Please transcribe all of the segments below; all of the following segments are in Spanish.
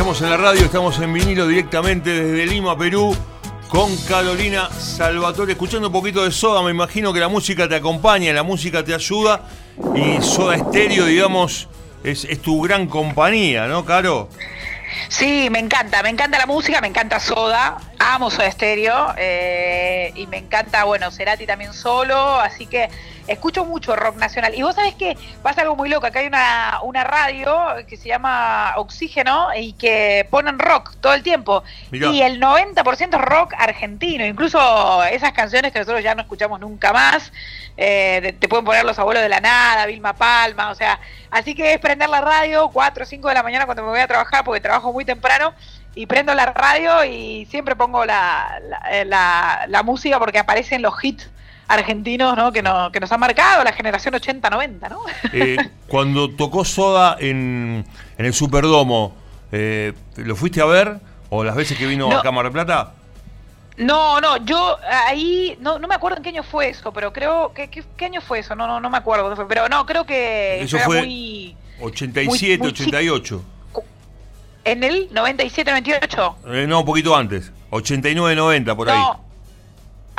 estamos en la radio, estamos en vinilo directamente desde Lima, Perú, con Carolina Salvatore, escuchando un poquito de Soda, me imagino que la música te acompaña, la música te ayuda y Soda Stereo, digamos, es, tu gran compañía, ¿no, Caro? Sí, me encanta, me encanta la música, me encanta Soda, amo Soda Stereo eh, y me encanta, bueno, Cerati también solo, así que escucho mucho rock nacional. Y vos sabés que pasa algo muy loco, acá hay una, una radio que se llama Oxígeno y que ponen rock todo el tiempo. Y el 90% es rock argentino, incluso esas canciones que nosotros ya no escuchamos nunca más, eh, te pueden poner los abuelos de la nada, Vilma Palma, o sea, así que es prender la radio 4 o 5 de la mañana cuando me voy a trabajar porque trabajo muy temprano y prendo la radio y siempre pongo la, la, la música porque aparecen los hits argentinos ¿no? que, no, que nos han marcado, la generación 80-90. ¿no? Eh, cuando tocó Soda en, en el Superdomo, eh, ¿lo fuiste a ver? ¿O las veces que vino a Cámara de Plata? No, no, yo ahí, no, no me acuerdo en qué año fue eso, pero creo, que qué, año fue eso? No, no, no me acuerdo, pero no, creo que eso fue muy, 87, 88. ¿En el 97, 98? Eh, no, un poquito antes, 89, 90, por ahí.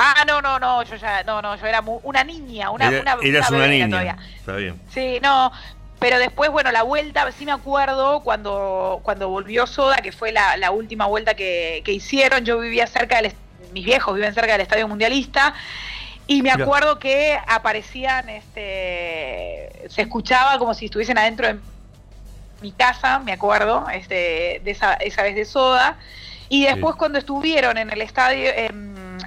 Ah, no, no, no, yo ya, no, no, yo era una niña, una, una, eras una, niña. todavía. Está bien. Sí, no, pero después, bueno, la vuelta, sí me acuerdo cuando, cuando volvió Soda, que fue la, la última vuelta que, que, hicieron, yo vivía cerca del, mis viejos viven cerca del Estadio Mundialista, y me acuerdo que aparecían, este, se escuchaba como si estuviesen adentro de mi casa, me acuerdo, este, de esa, esa vez de Soda, y después cuando estuvieron en el estadio,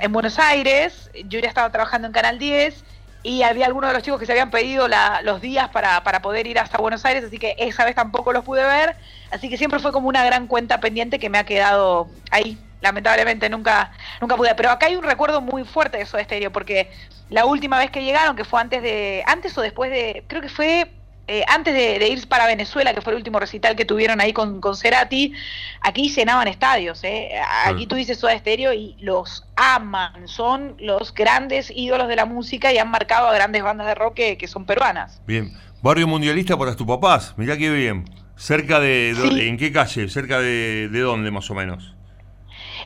en Buenos Aires, yo ya estaba trabajando en Canal 10 y había algunos de los chicos que se habían pedido los días para, para, poder ir hasta Buenos Aires, así que esa vez tampoco los pude ver, así que siempre fue como una gran cuenta pendiente que me ha quedado ahí. Lamentablemente nunca, nunca pude. Pero acá hay un recuerdo muy fuerte de eso de estéreo, porque la última vez que llegaron, que fue antes de, antes o después de, creo que fue eh, antes de, ir para Venezuela, que fue el último recital que tuvieron ahí con, con Cerati, aquí llenaban estadios. ¿eh? Aquí tú dices Soda Estéreo y los aman, son los grandes ídolos de la música y han marcado a grandes bandas de rock que, son peruanas. Bien, barrio mundialista para tus papás, mirá qué bien. ¿Cerca de, en qué calle? ¿Cerca de, de dónde más o menos?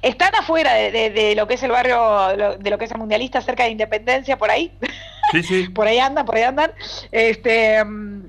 Están afuera de, lo que es el barrio, de lo que es el mundialista, cerca de Independencia, por ahí. Sí, sí. por ahí andan, por ahí andan. Este, mm,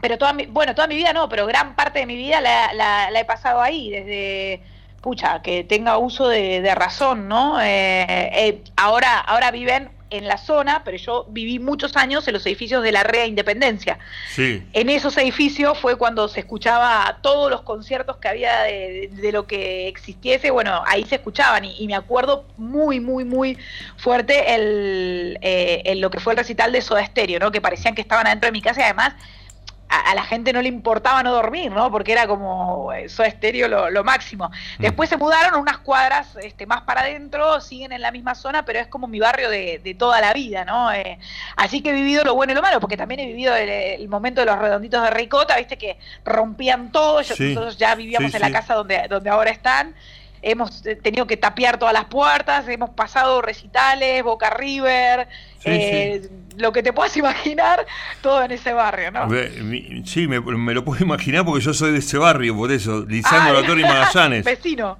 pero toda mi, bueno, toda mi vida no, pero gran parte de mi vida la, he pasado ahí, desde, pucha, que tenga uso de, razón, ¿no? Eh, eh, ahora, ahora viven en la zona, pero yo viví muchos años en los edificios de la REA Independencia. Sí. En esos edificios fue cuando se escuchaba todos los conciertos que había de, lo que existiese, bueno, ahí se escuchaban y, me acuerdo muy, muy, muy fuerte el, eh, lo que fue el recital de Soda Stereo, ¿no? Que parecían que estaban adentro de mi casa y además a, la gente no le importaba no dormir, ¿no? Porque era como eso estéreo lo, máximo. Mm. Después se mudaron unas cuadras este, más para adentro, siguen en la misma zona, pero es como mi barrio de, toda la vida, ¿no? Eh, así que he vivido lo bueno y lo malo, porque también he vivido el, momento de los redonditos de ricota, viste que rompían todo, nosotros ya vivíamos en la casa donde, donde ahora están hemos eh, tenido que tapiar todas las puertas, hemos pasado recitales, Boca River, eh, lo que te puedas imaginar, todo en ese barrio, ¿no? Sí, me, lo puedo imaginar porque yo soy de ese barrio, por eso, Lisandro La Torre y Magallanes. Vecino.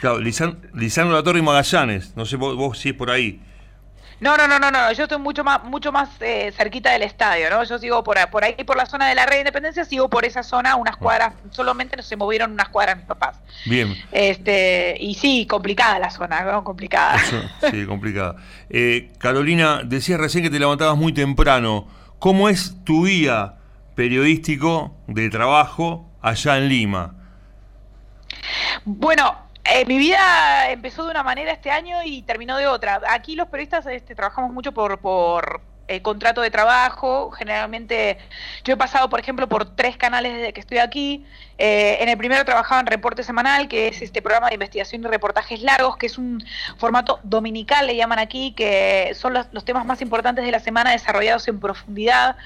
Claro, Lisandro La Torre y Magallanes, no sé vos, vos si es por ahí. No, no, no, no, no, yo estoy mucho más, mucho más eh, cerquita del estadio, ¿no? Yo sigo por, por ahí, por la zona de la Red de Independencia, sigo por esa zona, unas ah. cuadras, solamente se movieron unas cuadras mis papás. Bien. Este, y sí, complicada la zona, ¿no? Complicada. sí, complicada. Eh, Carolina, decías recién que te levantabas muy temprano. ¿Cómo es tu día periodístico de trabajo allá en Lima? Bueno, eh, mi vida empezó de una manera este año y terminó de otra. Aquí los periodistas este, trabajamos mucho por, por eh, contrato de trabajo. Generalmente yo he pasado, por ejemplo, por tres canales desde que estoy aquí. Eh, en el primero trabajaba en Reporte Semanal, que es este programa de investigación y reportajes largos, que es un formato dominical, le llaman aquí, que son los, los temas más importantes de la semana desarrollados en profundidad.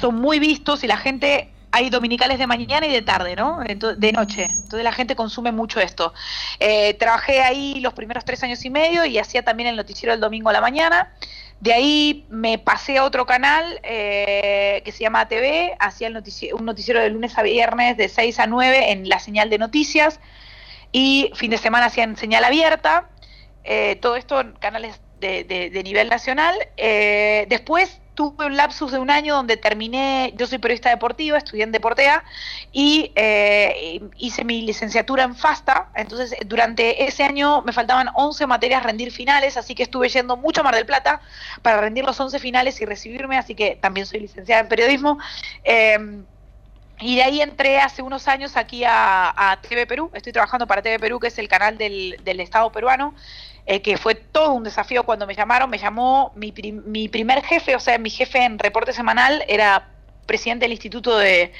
Son muy vistos y la gente hay dominicales de mañana y de tarde, ¿no? De noche. Entonces la gente consume mucho esto. Eh, trabajé ahí los primeros tres años y medio y hacía también el noticiero el domingo a la mañana. De ahí me pasé a otro canal eh, que se llama TV, hacía un noticiero de lunes a viernes de 6 a 9 en la señal de noticias y fin de semana hacían señal abierta, eh, todo esto en canales de, nivel nacional. Después tuve un lapsus de un año donde terminé, yo soy periodista deportiva, estudié en Deportea y eh, hice mi licenciatura en FASTA, entonces durante ese año me faltaban 11 materias rendir finales, así que estuve yendo mucho a Mar del Plata para rendir los 11 finales y recibirme, así que también soy licenciada en periodismo. Em, y de ahí entré hace unos años aquí a, TV Perú, estoy trabajando para TV Perú, que es el canal del, del Estado peruano, eh, que fue todo un desafío cuando me llamaron. Me llamó mi, mi primer jefe, o sea, mi jefe en reporte semanal era presidente del Instituto de,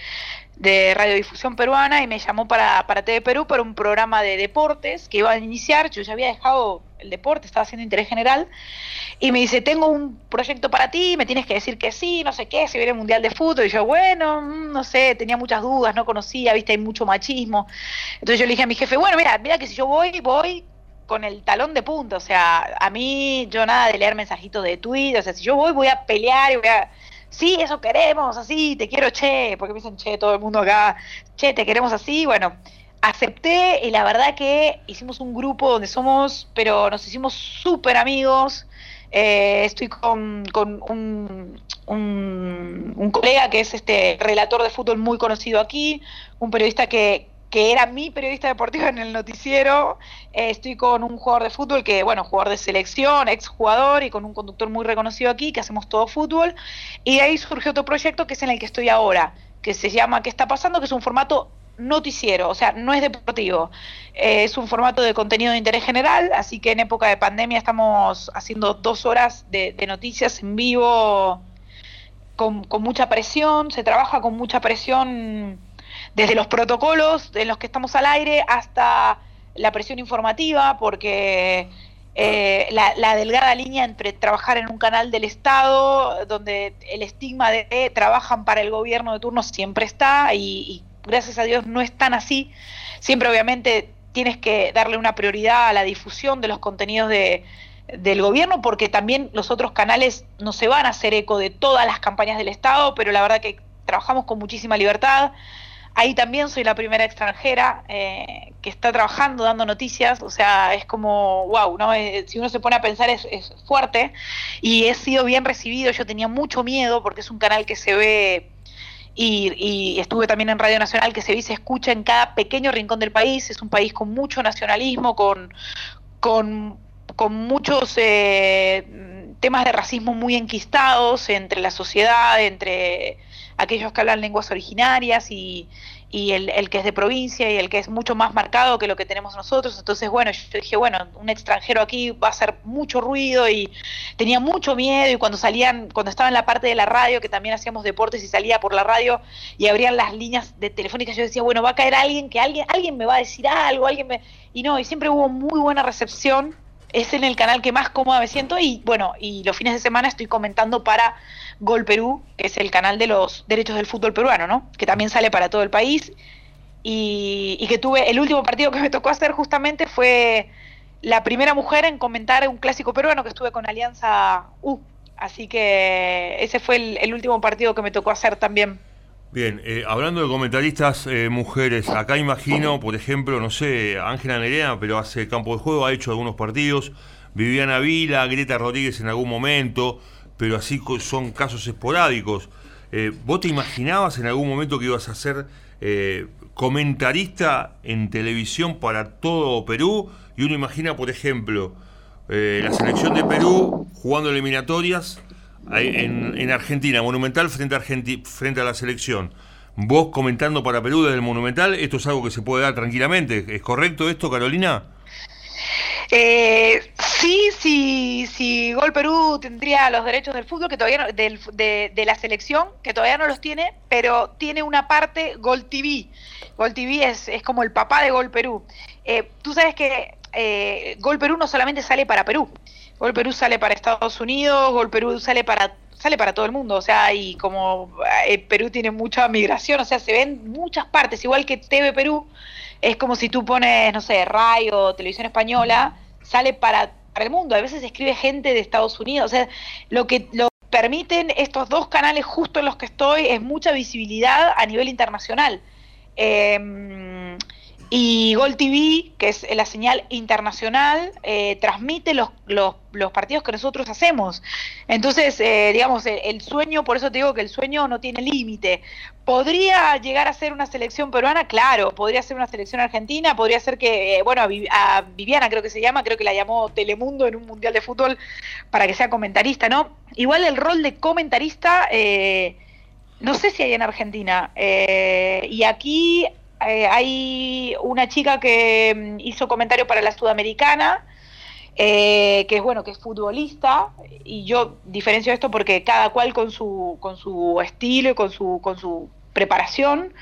Radiodifusión Peruana y me llamó para, para TV Perú para un programa de deportes que iba a iniciar. Yo ya había dejado el deporte, estaba haciendo interés general. Y me dice, tengo un proyecto para ti, me tienes que decir que sí, no sé qué, si viene el Mundial de Fútbol. Y yo, bueno, mm, no sé, tenía muchas dudas, no conocía, viste, hay mucho machismo. Entonces yo le dije a mi jefe, bueno, mira, mira que si yo voy, voy con el talón de punta, o sea, a mí yo nada de leer mensajitos de Twitter, o sea, si yo voy, voy a pelear y voy a... Sí, eso queremos, así, te quiero, che, porque me dicen, che, todo el mundo acá, che, te queremos así, bueno, acepté y la verdad que hicimos un grupo donde somos, pero nos hicimos súper amigos, eh, estoy con, con un, un, un, colega que es este relator de fútbol muy conocido aquí, un periodista que, que era mi periodista deportivo en el noticiero. Eh, estoy con un jugador de fútbol que, bueno, jugador de selección, ex jugador y con un conductor muy reconocido aquí, que hacemos todo fútbol. Y de ahí surgió otro proyecto que es en el que estoy ahora, que se llama ¿Qué está pasando? que es un formato noticiero, o sea, no es deportivo. Eh, es un formato de contenido de interés general, así que en época de pandemia estamos haciendo dos horas de, noticias en vivo con, con mucha presión, se trabaja con mucha presión desde los protocolos en los que estamos al aire hasta la presión informativa, porque eh, la, delgada línea entre trabajar en un canal del Estado, donde el estigma de que trabajan para el gobierno de turno siempre está, y, gracias a Dios no es tan así. Siempre obviamente tienes que darle una prioridad a la difusión de los contenidos de, del gobierno, porque también los otros canales no se van a hacer eco de todas las campañas del Estado, pero la verdad que trabajamos con muchísima libertad. Ahí también soy la primera extranjera eh, que está trabajando, dando noticias, o sea, es como, wow, ¿no? Eh, si uno se pone a pensar es, fuerte y he sido bien recibido, yo tenía mucho miedo porque es un canal que se ve y, estuve también en Radio Nacional que se ve y se escucha en cada pequeño rincón del país, es un país con mucho nacionalismo, con, con, muchos eh, temas de racismo muy enquistados entre la sociedad, entre aquellos que hablan lenguas originarias y, y el, el, que es de provincia y el que es mucho más marcado que lo que tenemos nosotros. Entonces, bueno, yo dije, bueno, un extranjero aquí va a hacer mucho ruido y tenía mucho miedo y cuando salían, cuando estaba en la parte de la radio, que también hacíamos deportes y salía por la radio y abrían las líneas de telefónicas, yo decía, bueno, va a caer alguien, que alguien, alguien me va a decir algo, alguien me... Y no, y siempre hubo muy buena recepción. Es en el canal que más cómoda me siento y bueno, y los fines de semana estoy comentando para Gol Perú, que es el canal de los derechos del fútbol peruano, ¿no? Que también sale para todo el país. Y, que tuve, el último partido que me tocó hacer justamente fue la primera mujer en comentar un clásico peruano que estuve con Alianza U. Así que ese fue el, último partido que me tocó hacer también. Bien, eh, hablando de comentaristas eh, mujeres, acá imagino, por ejemplo, no sé, Ángela Nerea, pero hace campo de juego, ha hecho algunos partidos, Viviana Vila, Greta Rodríguez en algún momento, pero así son casos esporádicos. Eh, ¿Vos te imaginabas en algún momento que ibas a ser eh, comentarista en televisión para todo Perú? Y uno imagina, por ejemplo, la selección de Perú jugando eliminatorias en, Argentina, Monumental frente a, frente a la selección. Vos comentando para Perú desde el Monumental, esto es algo que se puede dar tranquilamente. ¿Es correcto esto, Carolina? Eh, sí, sí, sí, Gol Perú tendría los derechos del fútbol que todavía de, la selección, que todavía no los tiene, pero tiene una parte Gol TV. Gol TV es, es como el papá de Gol Perú. Eh, tú sabes que eh, Gol Perú no solamente sale para Perú, Gol Perú sale para Estados Unidos, Gol Perú sale para sale para todo el mundo, o sea, y como eh, Perú tiene mucha migración, o sea, se ven muchas partes, igual que TV Perú, es como si tú pones, no sé, RAI o Televisión Española, sale para, el mundo, a veces escribe gente de Estados Unidos, o sea, lo que lo permiten estos dos canales justo en los que estoy es mucha visibilidad a nivel internacional. Em, y Gol TV, que es la señal internacional, eh, transmite los, partidos que nosotros hacemos. Entonces, eh, digamos, el, sueño, por eso te digo que el sueño no tiene límite. ¿Podría llegar a ser una selección peruana? Claro, podría ser una selección argentina, podría ser que, eh, bueno, a, Viviana creo que se llama, creo que la llamó Telemundo en un Mundial de Fútbol para que sea comentarista, ¿no? Igual el rol de comentarista... no sé si hay en Argentina. y aquí eh, hay una chica que mm, hizo comentario para la Sudamericana, eh, que es bueno, que es futbolista, y yo diferencio esto porque cada cual con su, con su estilo y con su, con su preparación,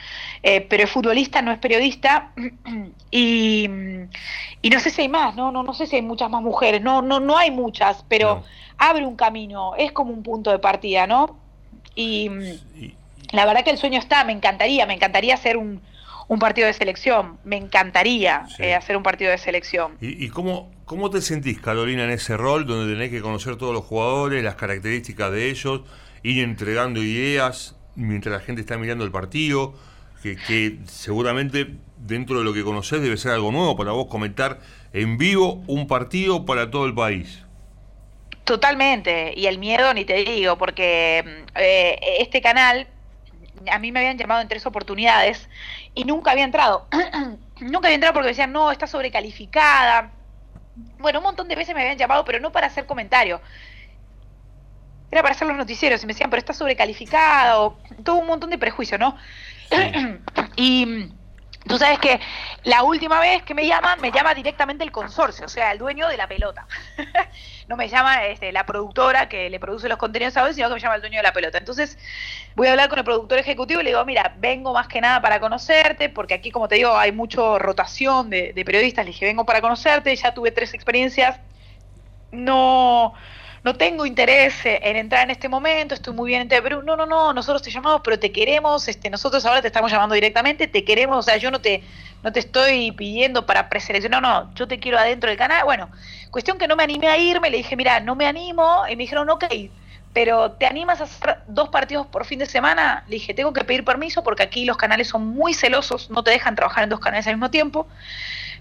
eh, pero es futbolista, no es periodista, y, y, no sé si hay más, ¿no? No, no sé si hay muchas más mujeres, no, no, no hay muchas, pero abre un camino, es como un punto de partida, ¿no? Y, y la verdad que el sueño está, me encantaría, me encantaría hacer un, un partido de selección. Me encantaría eh, hacer un partido de selección. ¿Y, cómo, cómo te sentís, Carolina, en ese rol donde tenés que conocer todos los jugadores, las características de ellos, ir entregando ideas mientras la gente está mirando el partido? Que, seguramente dentro de lo que conocés debe ser algo nuevo para vos comentar en vivo un partido para todo el país. Totalmente, y el miedo ni te digo, porque mm, eh, este canal a mí me habían llamado en tres oportunidades y nunca había entrado. nunca había entrado porque decían, no, está sobrecalificada. Bueno, un montón de veces me habían llamado, pero no para hacer comentarios. Era para hacer los noticieros y me decían, pero está sobrecalificada o todo un montón de prejuicios, ¿no? y Tú sabes que la última vez que me llaman, me llama directamente el consorcio, o sea, el dueño de la pelota. no me llama este, la productora que le produce los contenidos a hoy, sino que me llama el dueño de la pelota. Entonces, voy a hablar con el productor ejecutivo y le digo, mira, vengo más que nada para conocerte, porque aquí, como te digo, hay mucha rotación de, de periodistas. Le dije, vengo para conocerte, ya tuve tres experiencias. No no tengo interés en entrar en este momento, estoy muy bien en Perú. No, no, no, nosotros te llamamos, pero te queremos, este, nosotros ahora te estamos llamando directamente, te queremos, o sea, yo no te, no te estoy pidiendo para preseleccionar, no, no, yo te quiero adentro del canal. Bueno, cuestión que no me animé a irme, le dije, mira, no me animo, y me dijeron, ok, pero ¿te animas a hacer dos partidos por fin de semana? Le dije, tengo que pedir permiso porque aquí los canales son muy celosos, no te dejan trabajar en dos canales al mismo tiempo.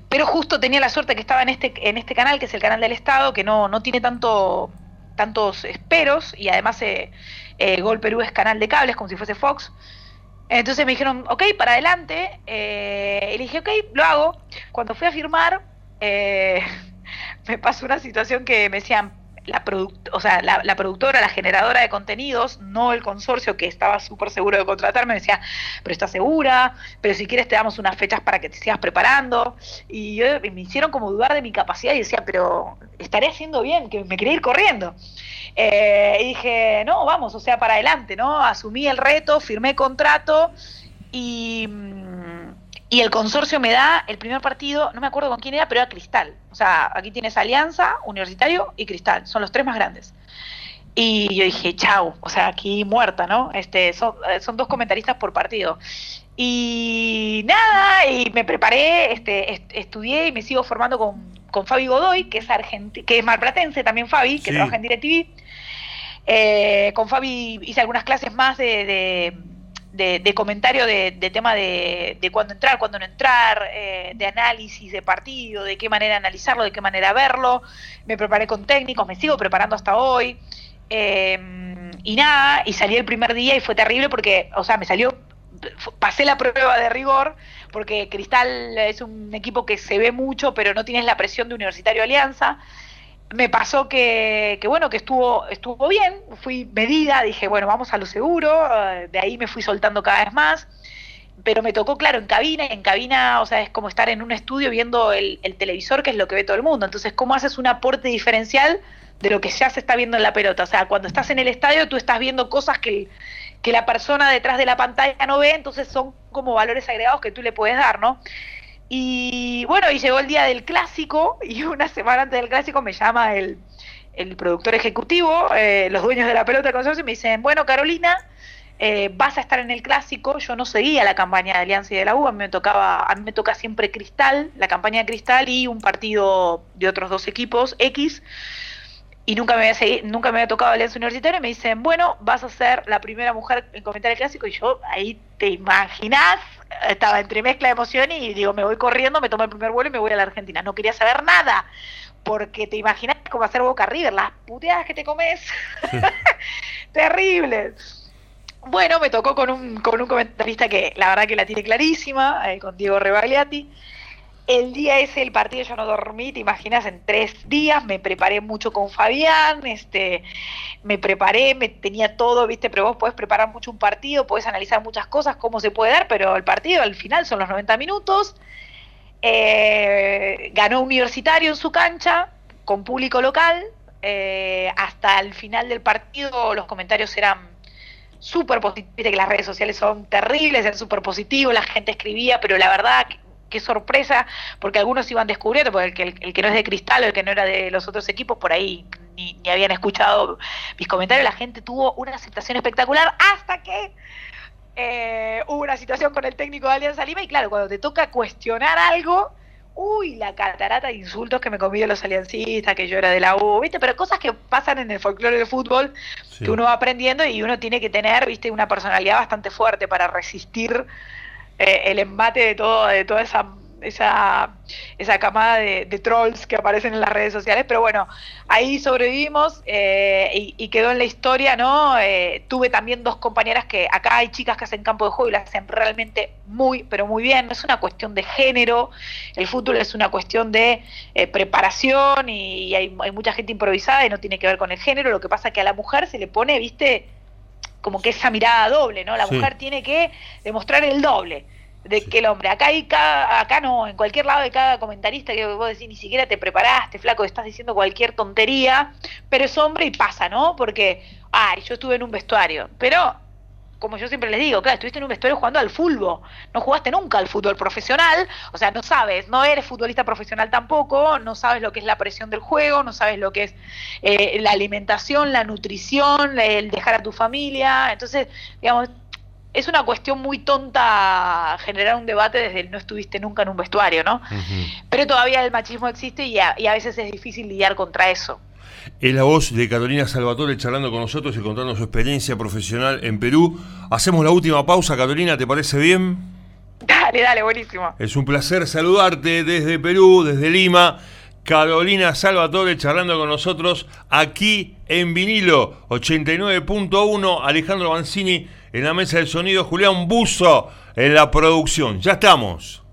Pero justo tenía la suerte que estaba en este, en este canal, que es el canal del Estado, que no, no tiene tanto tantos esperos y además eh, eh, Gol Perú es canal de cables como si fuese Fox. Entonces me dijeron, ok, para adelante. Eh, y dije, ok, lo hago. Cuando fui a firmar, eh, me pasó una situación que me decían, la, o sea, la, productora, la generadora de contenidos, no el consorcio que estaba súper seguro de contratarme, me decía, pero estás segura, pero si quieres te damos unas fechas para que te sigas preparando. Y, yo, me hicieron como dudar de mi capacidad y decía, pero estaré haciendo bien, que me quería ir corriendo. Eh, y dije, no, vamos, o sea, para adelante, ¿no? Asumí el reto, firmé contrato y y el consorcio me da el primer partido, no me acuerdo con quién era, pero era Cristal. O sea, aquí tienes Alianza, Universitario y Cristal. Son los tres más grandes. Y yo dije, chau, o sea, aquí muerta, ¿no? Este, son, eh, son dos comentaristas por partido. Y nada, y me preparé, este, estudié y me sigo formando con, con Fabi Godoy, que es argenti que es marplatense también Fabi, que trabaja en DirecTV. Eh, con Fabi hice algunas clases más de de, comentario de, tema de, de, cuándo entrar, cuándo no entrar, eh, de análisis de partido, de qué manera analizarlo, de qué manera verlo. Me preparé con técnicos, me sigo preparando hasta hoy. Eh, y nada, y salí el primer día y fue terrible porque, o sea, me salió, pasé la prueba de rigor, porque Cristal es un equipo que se ve mucho, pero no tienes la presión de Universitario Alianza me pasó que, que, bueno, que estuvo, estuvo bien, fui medida, dije, bueno, vamos a lo seguro, eh, de ahí me fui soltando cada vez más, pero me tocó, claro, en cabina, y en cabina, o sea, es como estar en un estudio viendo el, televisor, que es lo que ve todo el mundo, entonces, ¿cómo haces un aporte diferencial de lo que ya se está viendo en la pelota? O sea, cuando estás en el estadio, tú estás viendo cosas que, que la persona detrás de la pantalla no ve, entonces son como valores agregados que tú le puedes dar, ¿no? Y bueno, y llegó el día del clásico y una semana antes del clásico me llama el, productor ejecutivo, eh, los dueños de la pelota consorcio, y me dicen, bueno, Carolina, eh, vas a estar en el clásico, yo no seguía la campaña de Alianza y de la U, a me tocaba, a mí me toca siempre Cristal, la campaña de Cristal y un partido de otros dos equipos, X, y nunca me había, nunca me había tocado Alianza Universitaria, me dicen, bueno, vas a ser la primera mujer en comentar el clásico, y yo ahí te imaginás, estaba entre mezcla de emoción y digo, me voy corriendo, me tomo el primer vuelo y me voy a la Argentina. No quería saber nada, porque te imaginas cómo hacer Boca River, las puteadas que te comes, terribles. Bueno, me tocó con un, con un comentarista que la verdad que la tiene clarísima, eh, con Diego Rebagliati. El día ese del partido yo no dormí, te imaginas, en tres días me preparé mucho con Fabián, este, me preparé, me tenía todo, viste, pero vos podés preparar mucho un partido, podés analizar muchas cosas, cómo se puede dar, pero el partido al final son los 90 minutos. Eh, ganó Universitario en su cancha, con público local. Eh, hasta el final del partido los comentarios eran súper positivos, que las redes sociales son terribles, eran súper positivos, la gente escribía, pero la verdad qué sorpresa, porque algunos iban descubriendo, porque el que, el, que no es de Cristal o el que no era de los otros equipos, por ahí ni, ni, habían escuchado mis comentarios, la gente tuvo una aceptación espectacular hasta que eh, hubo una situación con el técnico de Alianza Lima y claro, cuando te toca cuestionar algo, uy, la catarata de insultos que me comí de los aliancistas, que yo era de la U, ¿viste? Pero cosas que pasan en el folclore del fútbol, sí. que uno va aprendiendo y uno tiene que tener, ¿viste? Una personalidad bastante fuerte para resistir eh, el embate de todo, de toda esa esa, esa camada de, de, trolls que aparecen en las redes sociales, pero bueno, ahí sobrevivimos eh, y, y, quedó en la historia, ¿no? Eh, tuve también dos compañeras que acá hay chicas que hacen campo de juego y las hacen realmente muy, pero muy bien, no es una cuestión de género, el fútbol es una cuestión de eh, preparación y, hay, hay mucha gente improvisada y no tiene que ver con el género, lo que pasa que a la mujer se le pone, viste, como que esa mirada doble, ¿no? La sí. mujer tiene que demostrar el doble de que el hombre, acá hay cada, acá no, en cualquier lado de cada comentarista que vos decís, ni siquiera te preparaste, flaco, estás diciendo cualquier tontería, pero es hombre y pasa, ¿no? Porque, ay, yo estuve en un vestuario, pero como yo siempre les digo, claro, estuviste en un vestuario jugando al fútbol, no jugaste nunca al fútbol profesional, o sea, no sabes, no eres futbolista profesional tampoco, no sabes lo que es la presión del juego, no sabes lo que es eh, la alimentación, la nutrición, el dejar a tu familia, entonces, digamos, es una cuestión muy tonta generar un debate desde el no estuviste nunca en un vestuario, ¿no? Uh -huh. Pero todavía el machismo existe y a, y a, veces es difícil lidiar contra eso. Es la voz de Carolina Salvatore charlando con nosotros y contando su experiencia profesional en Perú. Hacemos la última pausa, Carolina, ¿te parece bien? Dale, dale, buenísimo. Es un placer saludarte desde Perú, desde Lima. Carolina Salvatore charlando con nosotros aquí en vinilo 89.1. Alejandro Banzini en la mesa del sonido, Julián Buzo en la producción. Ya estamos.